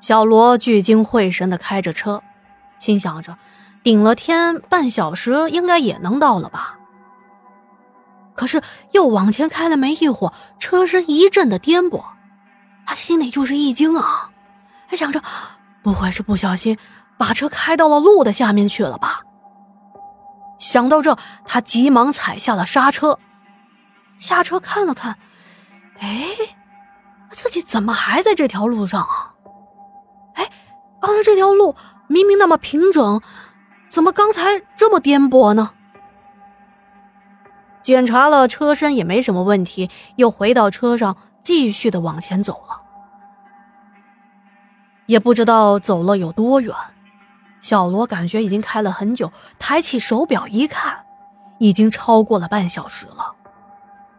小罗聚精会神地开着车，心想着，顶了天半小时应该也能到了吧。可是又往前开了没一会儿，车身一阵的颠簸，他心里就是一惊啊，还想着，不会是不小心把车开到了路的下面去了吧？想到这，他急忙踩下了刹车，下车看了看，哎，自己怎么还在这条路上啊？刚才这条路明明那么平整，怎么刚才这么颠簸呢？检查了车身也没什么问题，又回到车上继续的往前走了。也不知道走了有多远，小罗感觉已经开了很久，抬起手表一看，已经超过了半小时了。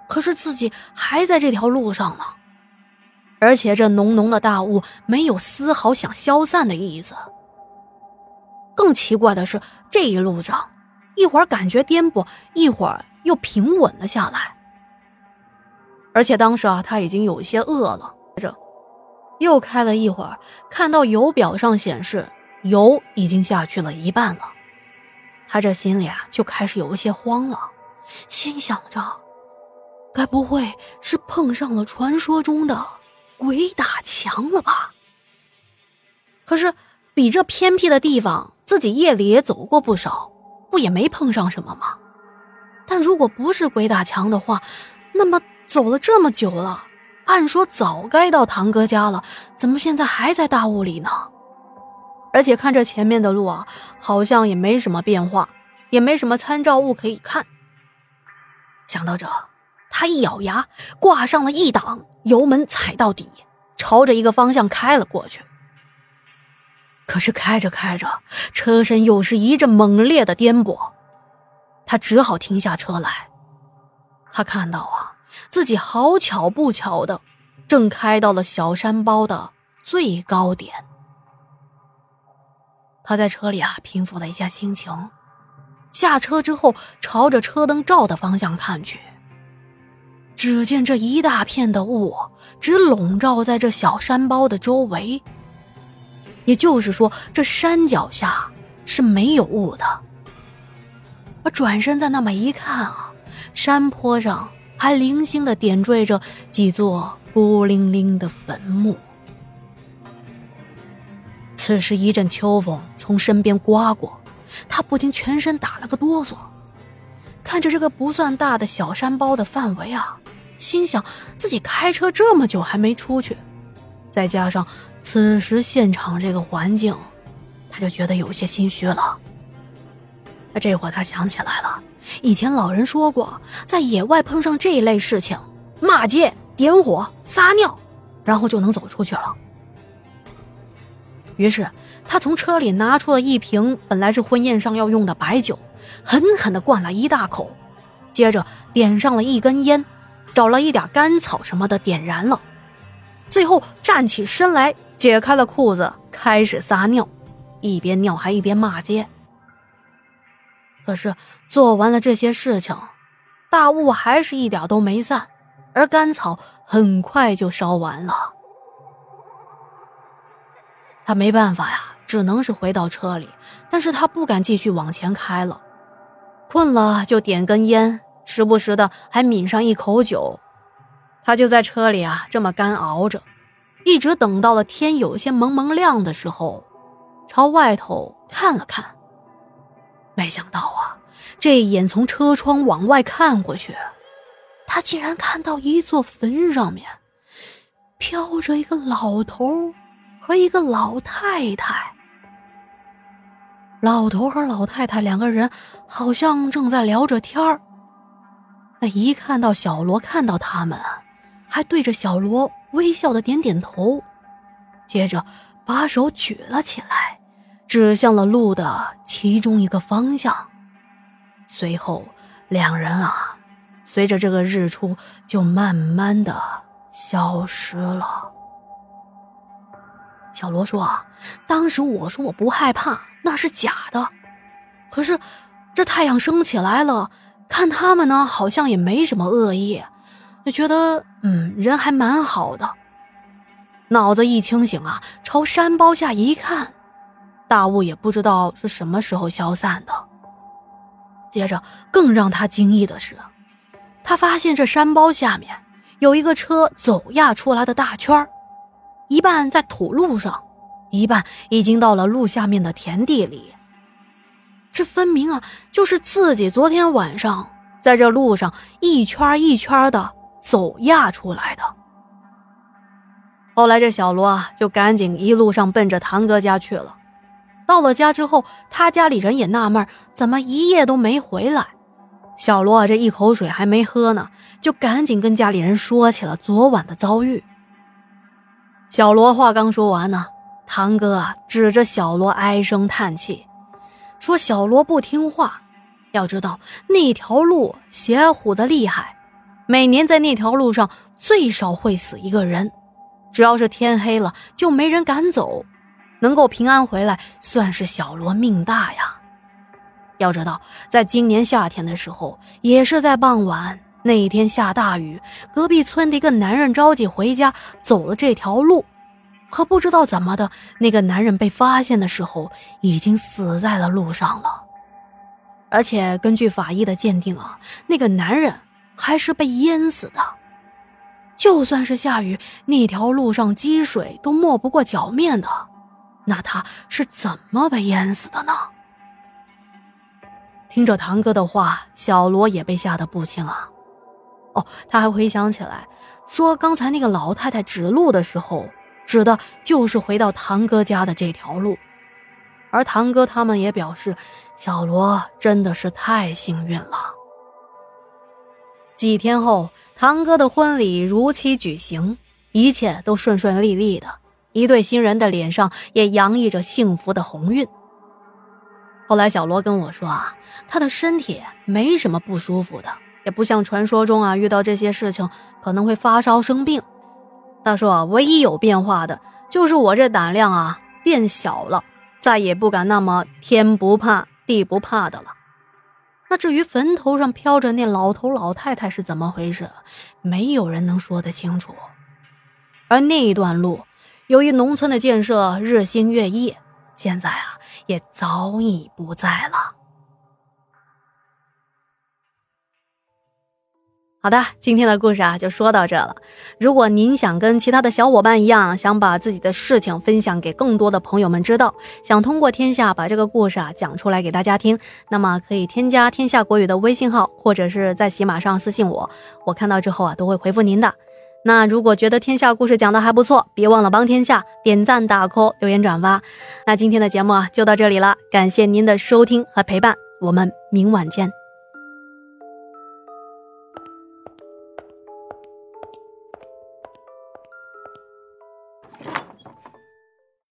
可是自己还在这条路上呢。而且这浓浓的大雾没有丝毫想消散的意思。更奇怪的是，这一路上一会儿感觉颠簸，一会儿又平稳了下来。而且当时啊，他已经有一些饿了。这又开了一会儿，看到油表上显示油已经下去了一半了，他这心里啊就开始有一些慌了，心想着，该不会是碰上了传说中的？鬼打墙了吧？可是比这偏僻的地方，自己夜里也走过不少，不也没碰上什么吗？但如果不是鬼打墙的话，那么走了这么久了，按说早该到堂哥家了，怎么现在还在大雾里呢？而且看这前面的路啊，好像也没什么变化，也没什么参照物可以看。想到这。他一咬牙，挂上了一档，油门踩到底，朝着一个方向开了过去。可是开着开着，车身又是一阵猛烈的颠簸，他只好停下车来。他看到啊，自己好巧不巧的，正开到了小山包的最高点。他在车里啊，平复了一下心情，下车之后，朝着车灯照的方向看去。只见这一大片的雾，只笼罩在这小山包的周围。也就是说，这山脚下是没有雾的。而转身再那么一看啊，山坡上还零星的点缀着几座孤零零的坟墓。此时一阵秋风从身边刮过，他不禁全身打了个哆嗦。看着这个不算大的小山包的范围啊。心想自己开车这么久还没出去，再加上此时现场这个环境，他就觉得有些心虚了。这会他想起来了，以前老人说过，在野外碰上这一类事情，骂街、点火、撒尿，然后就能走出去了。于是他从车里拿出了一瓶本来是婚宴上要用的白酒，狠狠地灌了一大口，接着点上了一根烟。找了一点干草什么的点燃了，最后站起身来，解开了裤子，开始撒尿，一边尿还一边骂街。可是做完了这些事情，大雾还是一点都没散，而干草很快就烧完了。他没办法呀，只能是回到车里，但是他不敢继续往前开了，困了就点根烟。时不时的还抿上一口酒，他就在车里啊这么干熬着，一直等到了天有些蒙蒙亮的时候，朝外头看了看。没想到啊，这一眼从车窗往外看过去，他竟然看到一座坟上面飘着一个老头和一个老太太。老头和老太太两个人好像正在聊着天儿。那一看到小罗，看到他们，还对着小罗微笑的点点头，接着把手举了起来，指向了路的其中一个方向。随后，两人啊，随着这个日出，就慢慢的消失了。小罗说：“，当时我说我不害怕，那是假的。可是，这太阳升起来了。”看他们呢，好像也没什么恶意，就觉得嗯，人还蛮好的。脑子一清醒啊，朝山包下一看，大雾也不知道是什么时候消散的。接着，更让他惊异的是，他发现这山包下面有一个车走压出来的大圈一半在土路上，一半已经到了路下面的田地里。这分明啊，就是自己昨天晚上在这路上一圈一圈的走压出来的。后来这小罗啊，就赶紧一路上奔着堂哥家去了。到了家之后，他家里人也纳闷，怎么一夜都没回来。小罗啊，这一口水还没喝呢，就赶紧跟家里人说起了昨晚的遭遇。小罗话刚说完呢，堂哥啊指着小罗唉声叹气，说：“小罗不听话，要知道那条路邪乎的厉害，每年在那条路上最少会死一个人。只要是天黑了，就没人敢走，能够平安回来，算是小罗命大呀。要知道，在今年夏天的时候，也是在傍晚。”那一天下大雨，隔壁村的一个男人着急回家，走了这条路，可不知道怎么的，那个男人被发现的时候已经死在了路上了。而且根据法医的鉴定啊，那个男人还是被淹死的。就算是下雨，那条路上积水都没不过脚面的，那他是怎么被淹死的呢？听着堂哥的话，小罗也被吓得不轻啊。哦，他还回想起来，说刚才那个老太太指路的时候，指的就是回到堂哥家的这条路。而堂哥他们也表示，小罗真的是太幸运了。几天后，堂哥的婚礼如期举行，一切都顺顺利利的，一对新人的脸上也洋溢着幸福的红晕。后来，小罗跟我说啊，他的身体没什么不舒服的。也不像传说中啊，遇到这些事情可能会发烧生病。他说，唯一有变化的就是我这胆量啊变小了，再也不敢那么天不怕地不怕的了。那至于坟头上飘着那老头老太太是怎么回事，没有人能说得清楚。而那一段路，由于农村的建设日新月异，现在啊也早已不在了。好的，今天的故事啊就说到这了。如果您想跟其他的小伙伴一样，想把自己的事情分享给更多的朋友们知道，想通过天下把这个故事啊讲出来给大家听，那么可以添加天下国语的微信号，或者是在喜马上私信我，我看到之后啊都会回复您的。那如果觉得天下故事讲的还不错，别忘了帮天下点赞、打 call、留言、转发。那今天的节目啊就到这里了，感谢您的收听和陪伴，我们明晚见。